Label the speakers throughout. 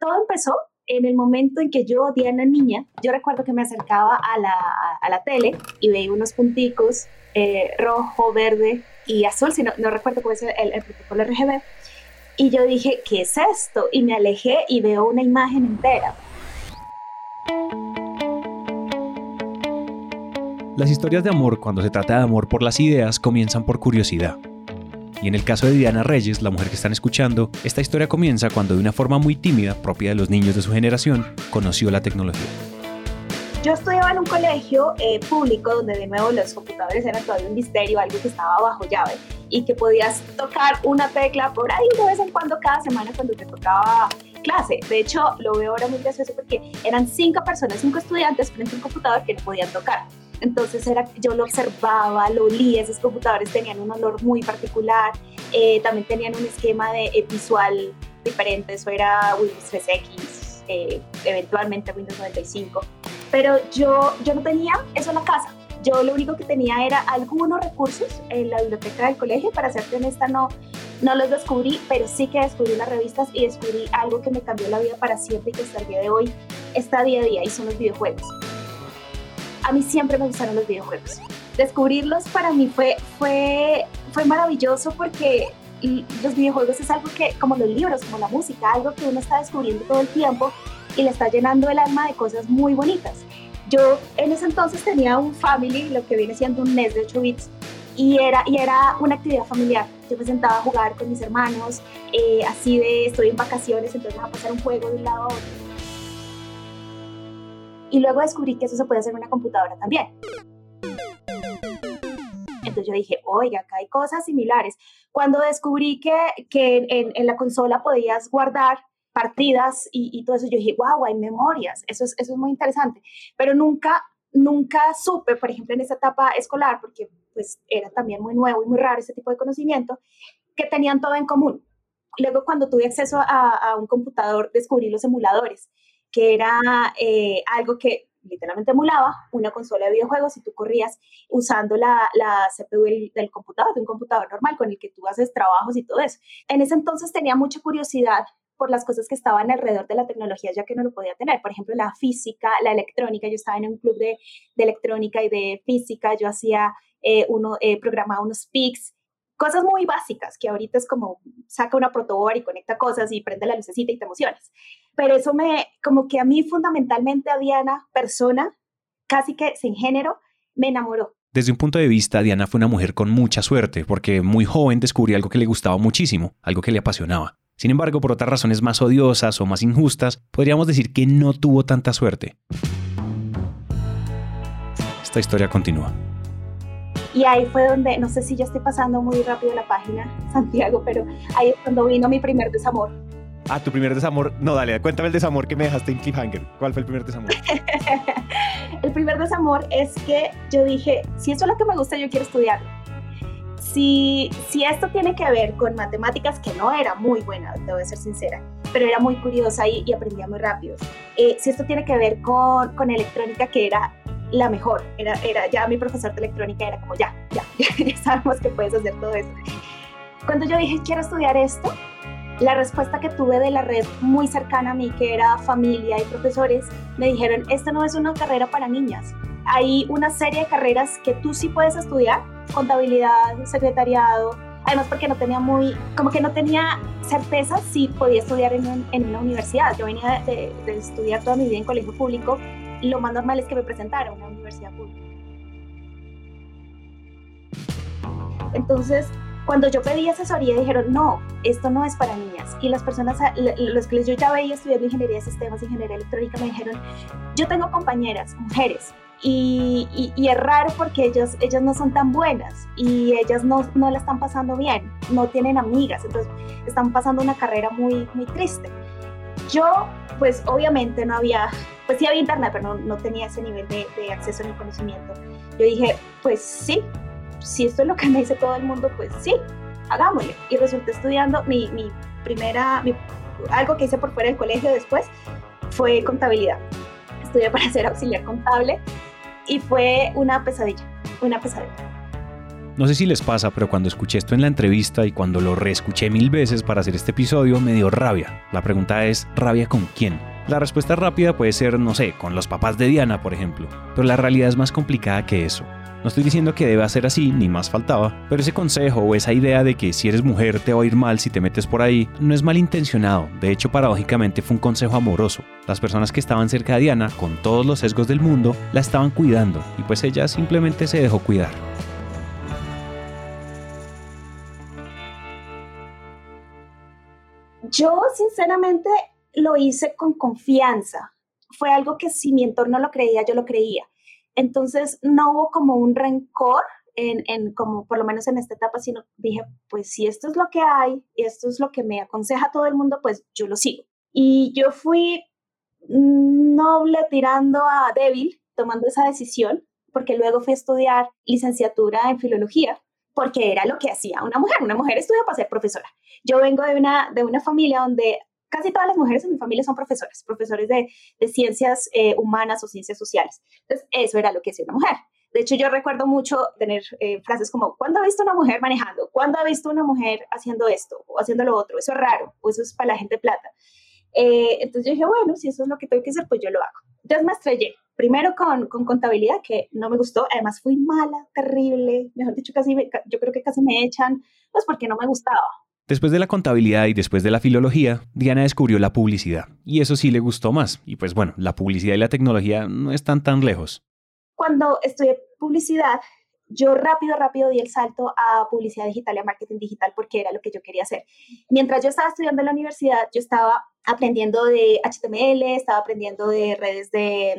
Speaker 1: todo empezó en el momento en que yo, Diana Niña, yo recuerdo que me acercaba a la, a la tele y veía unos punticos eh, rojo, verde y azul, si no, no recuerdo cómo es el, el, protocolo RGB. Y yo dije, ¿qué es esto? Y me alejé y veo una imagen entera.
Speaker 2: Las historias de amor, cuando se trata de amor por las ideas, comienzan por curiosidad. Y en el caso de Diana Reyes, la mujer que están escuchando, esta historia comienza cuando de una forma muy tímida, propia de los niños de su generación, conoció la tecnología.
Speaker 1: Yo estudiaba en un colegio eh, público donde de nuevo los computadores eran todavía un misterio, algo que estaba bajo llave y que podías tocar una tecla por ahí de vez en cuando cada semana cuando te tocaba clase. De hecho, lo veo ahora muy gracioso porque eran cinco personas, cinco estudiantes frente a un computador que no podían tocar. Entonces era, yo lo observaba, lo olía, esos computadores tenían un olor muy particular, eh, también tenían un esquema de visual diferente, eso era Windows 3X, eh, eventualmente Windows 95, pero yo, yo no tenía eso en la casa. Yo lo único que tenía era algunos recursos en la biblioteca del colegio, para serte honesta no, no los descubrí, pero sí que descubrí las revistas y descubrí algo que me cambió la vida para siempre y que hasta el día de hoy está día a día y son los videojuegos a mí siempre me gustaron los videojuegos. Descubrirlos para mí fue, fue, fue maravilloso porque los videojuegos es algo que, como los libros, como la música, algo que uno está descubriendo todo el tiempo y le está llenando el alma de cosas muy bonitas. Yo en ese entonces tenía un family, lo que viene siendo un NES de 8 bits, y era, y era una actividad familiar. Yo me sentaba a jugar con mis hermanos, eh, así de estoy en vacaciones, entonces a pasar un juego de un lado a otro y luego descubrí que eso se puede hacer en una computadora también. Entonces yo dije, oiga, acá hay cosas similares. Cuando descubrí que, que en, la consola podías guardar partidas y, todo eso, yo dije, wow, hay memorias, eso es, eso es muy interesante. Pero nunca, nunca supe, por ejemplo, en esa etapa escolar, porque pues era también muy nuevo y muy raro ese tipo de conocimiento, que tenían todo en común. Luego cuando tuve acceso a, a un computador, descubrí los emuladores que era eh, algo que literalmente emulaba una consola de videojuegos y tú corrías usando la, la CPU del, computador, de un computador normal con el que tú haces trabajos y todo eso. En ese entonces tenía mucha curiosidad por las cosas que estaban alrededor de la tecnología, ya que no lo podía tener. Por ejemplo, la física, la electrónica. Yo estaba en un club de, electrónica y de física. Yo hacía eh, uno, eh, programaba unos PICs cosas muy básicas que ahorita es como saca una protoboard y conecta cosas y prende la lucecita y te emocionas. Pero eso me, como que a mí fundamentalmente a Diana, persona, casi que sin género, me enamoró.
Speaker 2: Desde un punto de vista, Diana fue una mujer con mucha suerte, porque muy joven descubrió algo que le gustaba muchísimo, algo que le apasionaba. Sin embargo, por otras razones más odiosas o más injustas, podríamos decir que no tuvo tanta suerte. Esta historia continúa.
Speaker 1: Y ahí fue donde, no sé si ya estoy pasando muy rápido la página, Santiago, pero ahí es cuando vino mi primer desamor.
Speaker 2: Ah, tu primer desamor. No, dale, cuéntame el desamor que me dejaste en Cliffhanger. ¿Cuál fue el primer desamor?
Speaker 1: el primer desamor es que yo dije, si eso es lo que me gusta, yo quiero estudiar. Si, si esto tiene que ver con matemáticas, que no era muy buena, te voy a ser sincera, pero era muy curiosa y, y aprendía muy rápido. Eh, si esto tiene que ver con, con electrónica, que era la mejor. Era, era ya mi profesor de electrónica era como, ya, ya, ya sabemos que puedes hacer todo esto. Cuando yo dije, quiero estudiar esto, la respuesta que tuve de la red muy cercana a mí, que era familia y profesores, me dijeron, esta no es una carrera para niñas. Hay una serie de carreras que tú sí puedes estudiar, contabilidad, secretariado, además porque no tenía muy, como que no tenía certeza si podía estudiar en, en una universidad. Yo venía de, de, estudiar toda mi vida en colegio público lo más normal es que me presentara a una universidad pública. Entonces, cuando yo pedí asesoría, dijeron, no, esto no es para niñas. Y las personas, los que yo ya veía estudiando ingeniería de sistemas, ingeniería electrónica, me dijeron, yo tengo compañeras, mujeres, y, y, es raro porque ellas, ellas no son tan buenas y ellas no, no la están pasando bien, no tienen amigas, entonces están pasando una carrera muy, muy triste. Yo, pues obviamente no había pues sí había internet, pero no, tenía ese nivel de, acceso ni conocimiento. Yo dije, pues sí, si esto es lo que me dice todo el mundo, pues sí, hagámosle. Y resulté estudiando mi, mi primera, algo que hice por fuera del colegio después, fue contabilidad. Estudié para ser auxiliar contable y fue una pesadilla, una pesadilla.
Speaker 2: No sé si les pasa, pero cuando escuché esto en la entrevista y cuando lo reescuché mil veces para hacer este episodio, me dio rabia. La pregunta es, ¿rabia con quién? La respuesta rápida puede ser, no sé, con los papás de Diana, por ejemplo, pero la realidad es más complicada que eso. No estoy diciendo que deba ser así, ni más faltaba, pero ese consejo o esa idea de que si eres mujer te va a ir mal si te metes por ahí, no es malintencionado, de hecho paradójicamente fue un consejo amoroso. Las personas que estaban cerca de Diana, con todos los sesgos del mundo, la estaban cuidando, y pues ella simplemente se dejó cuidar.
Speaker 1: Yo sinceramente lo hice con confianza. Fue algo que si mi entorno lo creía, yo lo creía. Entonces no hubo como un rencor en, como por lo menos en esta etapa, sino dije, pues si esto es lo que hay y esto es lo que me aconseja todo el mundo, pues yo lo sigo. Y yo fui noble tirando a débil tomando esa decisión, porque luego fui a estudiar licenciatura en filología, porque era lo que hacía una mujer. Una mujer estudia para ser profesora. Yo vengo de una, de una familia donde casi todas las mujeres en mi familia son profesoras, profesores de, ciencias eh, humanas o ciencias sociales. Entonces, eso era lo que hacía una mujer. De hecho, yo recuerdo mucho tener eh, frases como, ¿cuándo ha visto una mujer manejando? ¿Cuándo ha visto una mujer haciendo esto o haciendo lo otro? Eso es raro o eso es para la gente plata. Eh, entonces yo dije, bueno, si eso es lo que tengo que hacer, pues yo lo hago. Entonces me estrellé, primero con, con contabilidad, que no me gustó, además fui mala, terrible, mejor dicho, casi yo creo que casi me echan, pues porque no me gustaba.
Speaker 2: Después de la contabilidad y después de la filología, Diana descubrió la publicidad, y eso sí le gustó más. Y pues bueno, la publicidad y la tecnología no están tan lejos.
Speaker 1: Cuando estudié publicidad, yo rápido, rápido di el salto a publicidad digital y a marketing digital porque era lo que yo quería hacer. Mientras yo estaba estudiando en la universidad, yo estaba aprendiendo de HTML, estaba aprendiendo de redes de,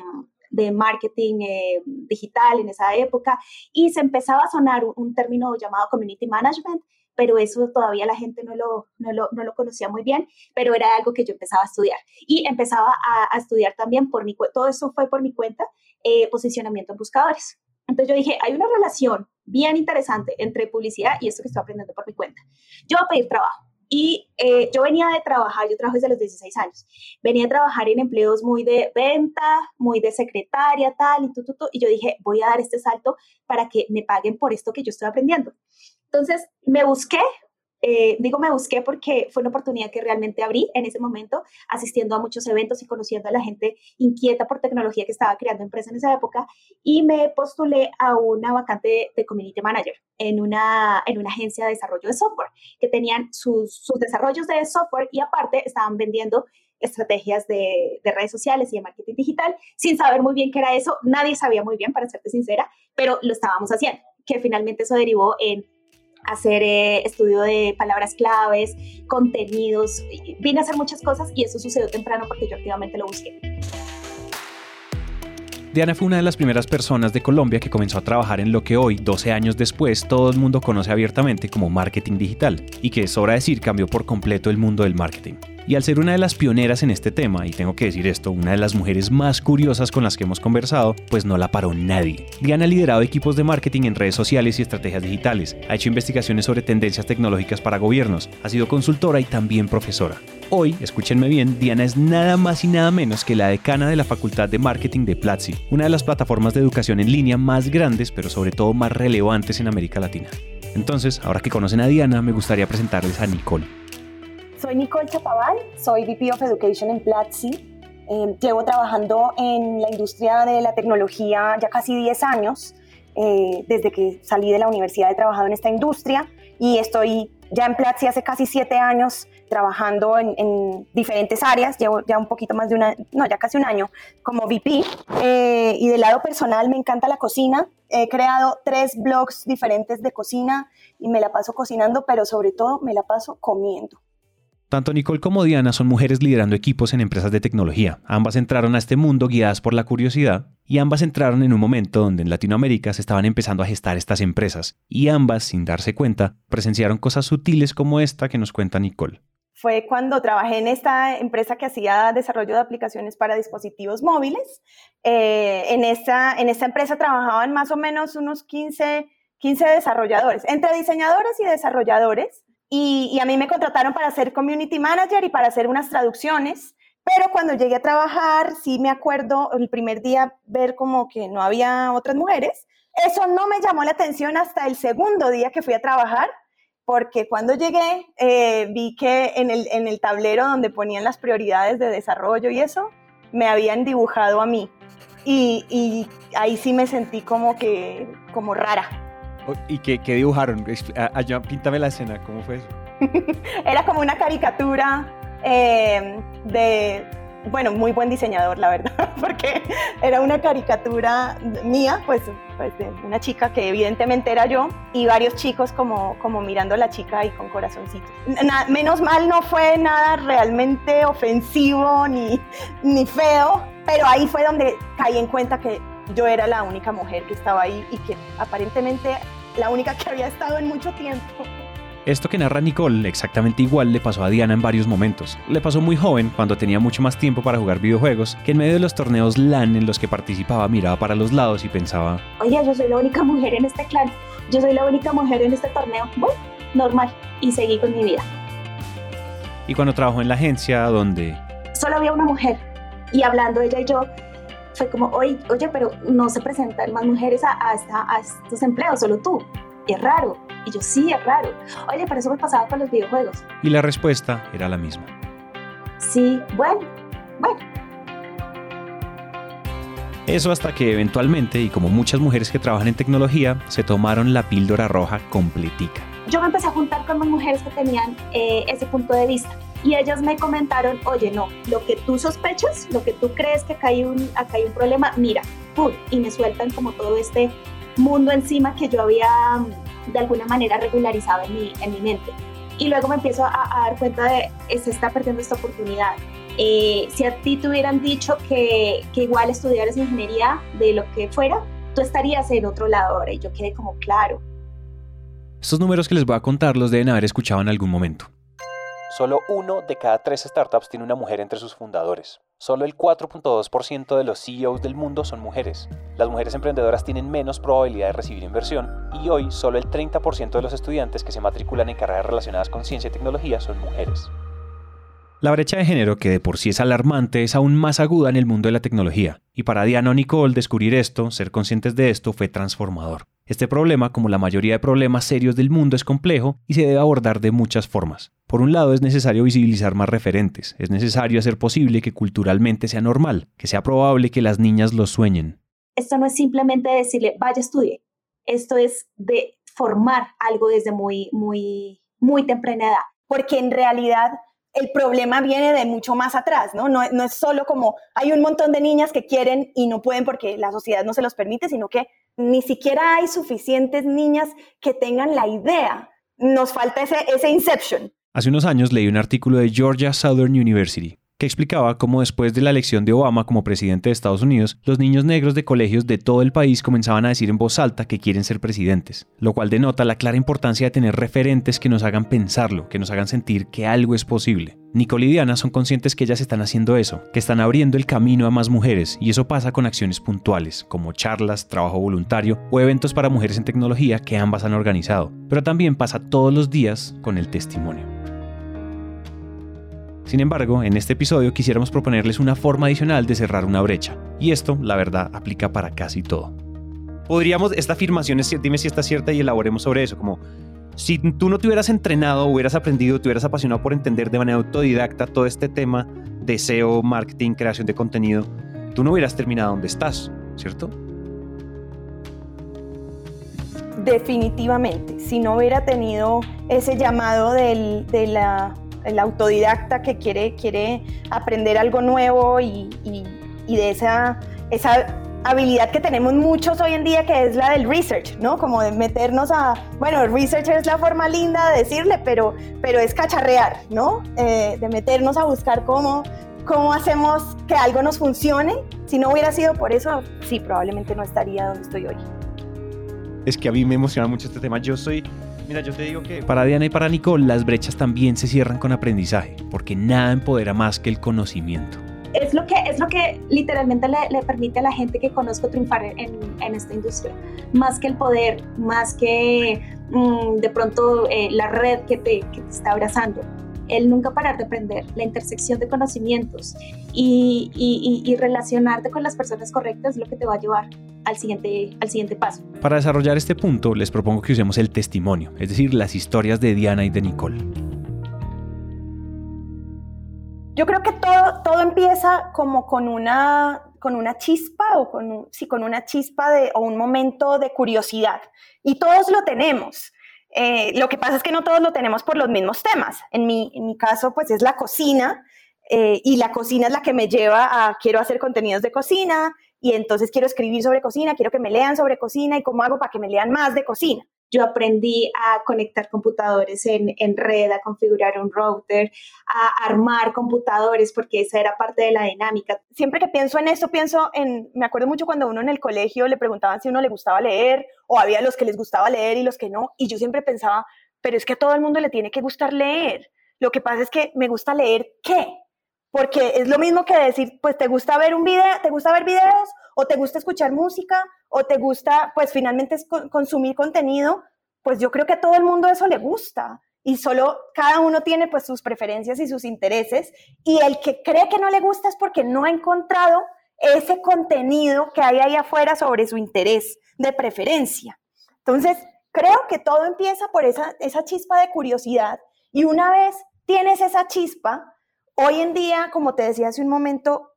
Speaker 1: de marketing eh, digital en esa época y se empezaba a sonar un término llamado community management pero eso todavía la gente no lo, no lo, no lo conocía muy bien, pero era algo que yo empezaba a estudiar. Y empezaba a, a estudiar también por mi todo eso fue por mi cuenta, eh, posicionamiento en buscadores. Entonces yo dije, hay una relación bien interesante entre publicidad y esto que estoy aprendiendo por mi cuenta. Yo voy a pedir trabajo. Y eh, yo venía de trabajar, yo trabajo desde los 16 años, venía a trabajar en empleos muy de venta, muy de secretaria, tal, y, tú, tú, tú, y yo dije, voy a dar este salto para que me paguen por esto que yo estoy aprendiendo. Entonces me busqué, eh, digo me busqué porque fue una oportunidad que realmente abrí en ese momento, asistiendo a muchos eventos y conociendo a la gente inquieta por tecnología que estaba creando empresa en esa época y me postulé a una vacante de, community manager en una, en una agencia de desarrollo de software que tenían sus, sus desarrollos de software y aparte estaban vendiendo estrategias de, de, redes sociales y de marketing digital sin saber muy bien qué era eso. Nadie sabía muy bien, para serte sincera, pero lo estábamos haciendo, que finalmente eso derivó en hacer eh, estudio de palabras claves, contenidos, vine a hacer muchas cosas y eso sucedió temprano porque yo activamente lo busqué.
Speaker 2: Diana fue una de las primeras personas de Colombia que comenzó a trabajar en lo que hoy, 12 años después, todo el mundo conoce abiertamente como marketing digital, y que, es hora decir, cambió por completo el mundo del marketing. Y al ser una de las pioneras en este tema, y tengo que decir esto, una de las mujeres más curiosas con las que hemos conversado, pues no la paró nadie. Diana ha liderado equipos de marketing en redes sociales y estrategias digitales, ha hecho investigaciones sobre tendencias tecnológicas para gobiernos, ha sido consultora y también profesora. Hoy, escúchenme bien, Diana es nada más y nada menos que la decana de la Facultad de Marketing de Platzi, una de las plataformas de educación en línea más grandes, pero sobre todo más relevantes en América Latina. Entonces, ahora que conocen a Diana, me gustaría presentarles a Nicole.
Speaker 3: Soy Nicole Chapaval, soy VP of Education en Platzi. Eh, llevo trabajando en la industria de la tecnología ya casi 10 años. Eh, desde que salí de la universidad he trabajado en esta industria y estoy ya en Platzi hace casi 7 años trabajando en, diferentes áreas. Llevo ya un poquito más de una, no, ya casi un año como VP. Eh, y del lado personal me encanta la cocina. He creado tres blogs diferentes de cocina y me la paso cocinando, pero sobre todo me la paso comiendo.
Speaker 2: Tanto Nicole como Diana son mujeres liderando equipos en empresas de tecnología. Ambas entraron a este mundo guiadas por la curiosidad y ambas entraron en un momento donde en Latinoamérica se estaban empezando a gestar estas empresas y ambas, sin darse cuenta, presenciaron cosas sutiles como esta que nos cuenta Nicole.
Speaker 3: Fue cuando trabajé en esta empresa que hacía desarrollo de aplicaciones para dispositivos móviles. Eh, en, esta, en esta empresa trabajaban más o menos unos 15, 15 desarrolladores, entre diseñadores y desarrolladores y, a mí me contrataron para ser community manager y para hacer unas traducciones, Pero cuando llegué a trabajar, sí me acuerdo el primer día ver como que no había otras mujeres. Eso no me llamó la atención hasta el segundo día que fui a trabajar, porque cuando llegué eh, vi que en el, en el tablero donde ponían las prioridades de desarrollo y eso, me habían dibujado a mí. Y, y ahí sí me sentí como que, como rara.
Speaker 2: ¿Y qué, qué dibujaron? Allá, píntame la escena, ¿cómo fue eso?
Speaker 3: Era como una caricatura eh, de bueno, muy buen diseñador, la verdad, porque era una caricatura mía, pues, pues, de una chica que evidentemente era yo, y varios chicos como, como mirando a la chica y con corazoncitos. menos mal no fue nada realmente ofensivo ni, ni feo, pero ahí fue donde caí en cuenta que yo era la única mujer que estaba ahí y que aparentemente la única que había estado en mucho tiempo.
Speaker 2: Esto que narra Nicole exactamente igual le pasó a Diana en varios momentos. Le pasó muy joven, cuando tenía mucho más tiempo para jugar videojuegos, que en medio de los torneos LAN en los que participaba miraba para los lados y pensaba,
Speaker 1: oye, yo soy la única mujer en este clan, yo soy la única mujer en este torneo. Bueno, normal. Y seguí con mi vida.
Speaker 2: Y cuando trabajó en la agencia donde...
Speaker 1: Solo había una mujer. Y hablando ella y yo, fue como, oye, oye pero no se presentan más mujeres a, a estos empleos, solo tú. Y es raro. Y yo, sí, es raro. Oye, pero eso me pasaba con los videojuegos.
Speaker 2: Y la respuesta era la misma.
Speaker 1: Sí, bueno, bueno.
Speaker 2: Eso hasta que eventualmente, y como muchas mujeres que trabajan en tecnología, se tomaron la píldora roja completica.
Speaker 1: Yo me empecé a juntar con más mujeres que tenían eh, ese punto de vista. Y ellas me comentaron, oye, no, lo que tú sospechas, lo que tú crees que acá hay un, acá hay un problema, mira, pum, y me sueltan como todo este mundo encima que yo había de alguna manera regularizado en mi, en mi mente. Y luego me empiezo a, dar cuenta de, se está perdiendo esta oportunidad. Eh, si a ti te hubieran dicho que, que igual estudiaras ingeniería de lo que fuera, tú estarías en otro lado ahora. Y yo quedé como claro.
Speaker 2: Estos números que les voy a contar los deben haber escuchado en algún momento. Solo uno de cada tres startups tiene una mujer entre sus fundadores. Solo el 4.2% de los CEOs del mundo son mujeres. Las mujeres emprendedoras tienen menos probabilidad de recibir inversión y hoy solo el 30% de los estudiantes que se matriculan en carreras relacionadas con ciencia y tecnología son mujeres. La brecha de género, que de por sí es alarmante, es aún más aguda en el mundo de la tecnología. Y para Diana Nicole descubrir esto, ser conscientes de esto, fue transformador. Este problema, como la mayoría de problemas serios del mundo, es complejo y se debe abordar de muchas formas. Por un lado, es necesario visibilizar más referentes, es necesario hacer posible que culturalmente sea normal, que sea probable que las niñas lo sueñen.
Speaker 1: Esto no es simplemente decirle, vaya, estudie. Esto es de formar algo desde muy, muy, muy temprana edad.
Speaker 3: Porque en realidad el problema viene de mucho más atrás, ¿no? ¿no? es solo como hay un montón de niñas que quieren y no pueden porque la sociedad no se los permite, sino que ni siquiera hay suficientes niñas que tengan la idea. Nos falta ese, ese inception.
Speaker 2: Hace unos años leí un artículo de Georgia Southern University que explicaba cómo después de la elección de Obama como presidente de Estados Unidos, los niños negros de colegios de todo el país comenzaban a decir en voz alta que quieren ser presidentes, lo cual denota la clara importancia de tener referentes que nos hagan pensarlo, que nos hagan sentir que algo es posible. Nicole y Diana son conscientes que ellas están haciendo eso, que están abriendo el camino a más mujeres, y eso pasa con acciones puntuales, como charlas, trabajo voluntario o eventos para mujeres en tecnología que ambas han organizado, pero también pasa todos los días con el testimonio. Sin embargo, en este episodio quisiéramos proponerles una forma adicional de cerrar una brecha, y esto, la verdad, aplica para casi todo. Podríamos, esta afirmación es, dime si está cierta y elaboremos sobre eso, como si tú no te hubieras entrenado, hubieras aprendido, te hubieras apasionado por entender de manera autodidacta todo este tema de SEO, marketing, creación de contenido, tú no hubieras terminado donde estás, ¿cierto?
Speaker 3: Definitivamente, si no hubiera tenido ese llamado de la el autodidacta que quiere, quiere aprender algo nuevo y, de esa, esa habilidad que tenemos muchos hoy en día, que es la del research, ¿no? Como de meternos a, bueno, research es la forma linda de decirle, pero, pero es cacharrear, ¿no? Eh, de meternos a buscar cómo, cómo hacemos que algo nos funcione. Si no hubiera sido por eso, sí, probablemente no estaría donde estoy hoy.
Speaker 2: Es que a mí me emociona mucho este tema. Yo soy Mira, yo te digo que para Diana y para Nicole las brechas también se cierran con aprendizaje, porque nada empodera más que el conocimiento.
Speaker 1: Es lo que, es lo que literalmente le, permite a la gente que conozco triunfar en, en esta industria. Más que el poder, más que mm, de pronto eh, la red que te, que te está abrazando. el nunca parar de aprender, la intersección de conocimientos y, y, relacionarte con las personas correctas es lo que te va a llevar al siguiente, al siguiente paso.
Speaker 2: Para desarrollar este punto, les propongo que usemos el testimonio, es decir, las historias de Diana y de Nicole.
Speaker 3: Yo creo que todo, todo empieza como con una, con una chispa o con, sí, con una chispa de, o un momento de curiosidad. Y todos lo tenemos. Eh, lo que pasa es que no todos lo tenemos por los mismos temas. En mi, en mi caso, pues es la cocina. Eh, y la cocina es la que me lleva a quiero hacer contenidos de cocina y entonces quiero escribir sobre cocina, quiero que me lean sobre cocina y cómo hago para que me lean más de cocina.
Speaker 1: Yo aprendí a conectar computadores en, en, red, a configurar un router, a armar computadores, porque esa era parte de la dinámica.
Speaker 3: Siempre que pienso en esto, pienso en, me acuerdo mucho cuando uno en el colegio le preguntaban si uno le gustaba leer, o había los que les gustaba leer y los que no, y yo siempre pensaba, pero es que a todo el mundo le tiene que gustar leer. Lo que pasa es que me gusta leer qué, porque es lo mismo que decir, pues te gusta ver un video, te gusta ver videos o te gusta escuchar música o te gusta pues finalmente consumir contenido, pues yo creo que a todo el mundo eso le gusta y solo cada uno tiene pues sus preferencias y sus intereses y el que cree que no le gusta es porque no ha encontrado ese contenido que hay ahí afuera sobre su interés de preferencia. Entonces, creo que todo empieza por esa, esa chispa de curiosidad y una vez tienes esa chispa, hoy en día, como te decía hace un momento,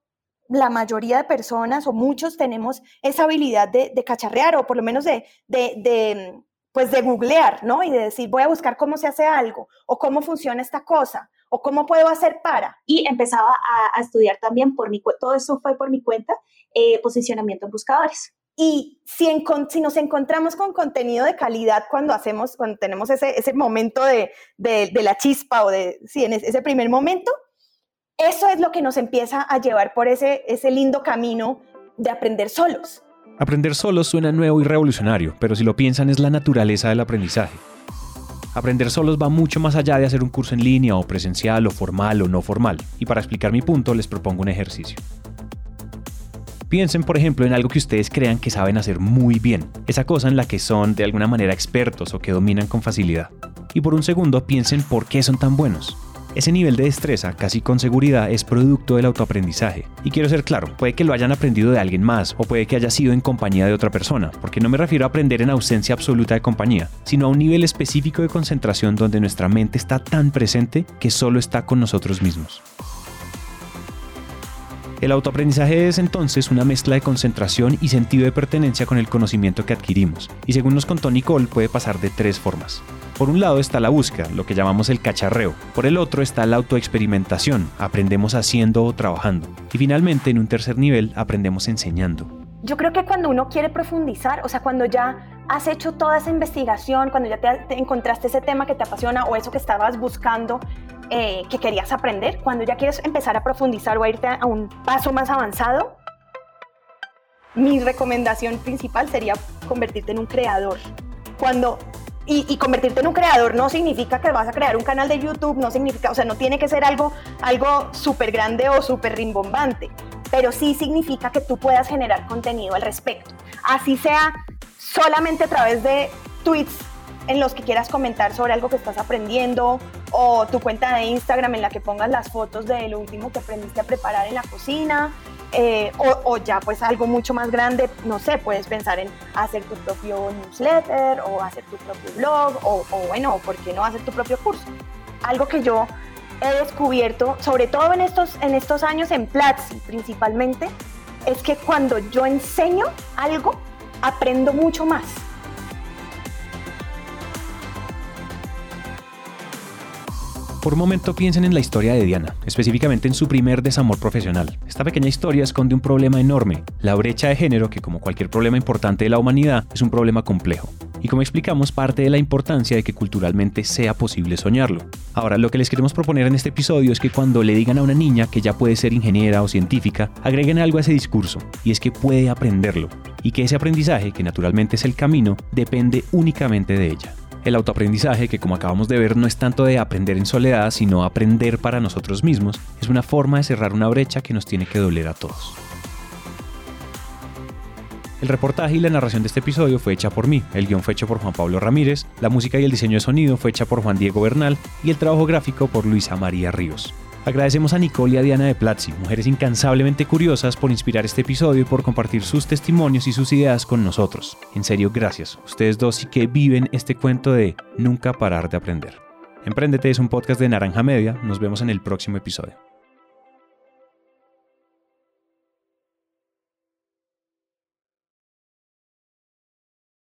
Speaker 3: la mayoría de personas o muchos tenemos esa habilidad de, cacharrear o por lo menos de, de, pues de googlear, ¿no? Y de decir, voy a buscar cómo se hace algo o cómo funciona esta cosa o cómo puedo hacer para.
Speaker 1: Y empezaba a, estudiar también por mi todo eso fue por mi cuenta, eh, posicionamiento en buscadores.
Speaker 3: Y si, si, nos encontramos con contenido de calidad cuando hacemos, cuando tenemos ese, ese momento de, de, la chispa o de, sí, en ese primer momento, eso es lo que nos empieza a llevar por ese, ese lindo camino de aprender solos.
Speaker 2: Aprender solos suena nuevo y revolucionario, pero si lo piensan es la naturaleza del aprendizaje. Aprender solos va mucho más allá de hacer un curso en línea o presencial o formal o no formal, y para explicar mi punto les propongo un ejercicio. Piensen, por ejemplo, en algo que ustedes crean que saben hacer muy bien, esa cosa en la que son de alguna manera expertos o que dominan con facilidad. Y por un segundo piensen por qué son tan buenos. Ese nivel de destreza, casi con seguridad, es producto del autoaprendizaje. Y quiero ser claro, puede que lo hayan aprendido de alguien más o puede que haya sido en compañía de otra persona, porque no me refiero a aprender en ausencia absoluta de compañía, sino a un nivel específico de concentración donde nuestra mente está tan presente que solo está con nosotros mismos. El autoaprendizaje es entonces una mezcla de concentración y sentido de pertenencia con el conocimiento que adquirimos, y según nos contó Nicole puede pasar de tres formas. Por un lado está la búsqueda, lo que llamamos el cacharreo. Por el otro está la autoexperimentación, aprendemos haciendo o trabajando. Y finalmente, en un tercer nivel, aprendemos enseñando.
Speaker 3: Yo creo que cuando uno quiere profundizar, o sea, cuando ya has hecho toda esa investigación, cuando ya te, encontraste ese tema que te apasiona o eso que estabas buscando, eh, que querías aprender, cuando ya quieres empezar a profundizar o a irte a un paso más avanzado, mi recomendación principal sería convertirte en un creador. Cuando y, convertirte en un creador no significa que vas a crear un canal de YouTube, no significa, o sea, no tiene que ser algo, algo súper grande o súper rimbombante, pero sí significa que tú puedas generar contenido al respecto. Así sea solamente a través de tweets en los que quieras comentar sobre algo que estás aprendiendo o tu cuenta de Instagram en la que pongas las fotos de lo último que aprendiste a preparar en la cocina eh, o, ya pues algo mucho más grande, no sé, puedes pensar en hacer tu propio newsletter o hacer tu propio blog o, bueno, ¿por qué no hacer tu propio curso? Algo que yo he descubierto, sobre todo en estos, en estos años en Platzi principalmente, es que cuando yo enseño algo, aprendo mucho más.
Speaker 2: Por un momento piensen en la historia de Diana, específicamente en su primer desamor profesional. Esta pequeña historia esconde un problema enorme, la brecha de género que como cualquier problema importante de la humanidad es un problema complejo. Y como explicamos, parte de la importancia de que culturalmente sea posible soñarlo. Ahora, lo que les queremos proponer en este episodio es que cuando le digan a una niña que ya puede ser ingeniera o científica, agreguen algo a ese discurso, y es que puede aprenderlo, y que ese aprendizaje, que naturalmente es el camino, depende únicamente de ella. El autoaprendizaje, que como acabamos de ver no es tanto de aprender en soledad, sino aprender para nosotros mismos, es una forma de cerrar una brecha que nos tiene que doler a todos. El reportaje y la narración de este episodio fue hecha por mí, el guion fue hecho por Juan Pablo Ramírez, la música y el diseño de sonido fue hecha por Juan Diego Bernal y el trabajo gráfico por Luisa María Ríos. Agradecemos a Nicole y a Diana de Platzi, mujeres incansablemente curiosas, por inspirar este episodio y por compartir sus testimonios y sus ideas con nosotros. En serio, gracias. Ustedes dos sí que viven este cuento de nunca parar de aprender. Emprendete es un podcast de Naranja Media. Nos vemos en el próximo episodio.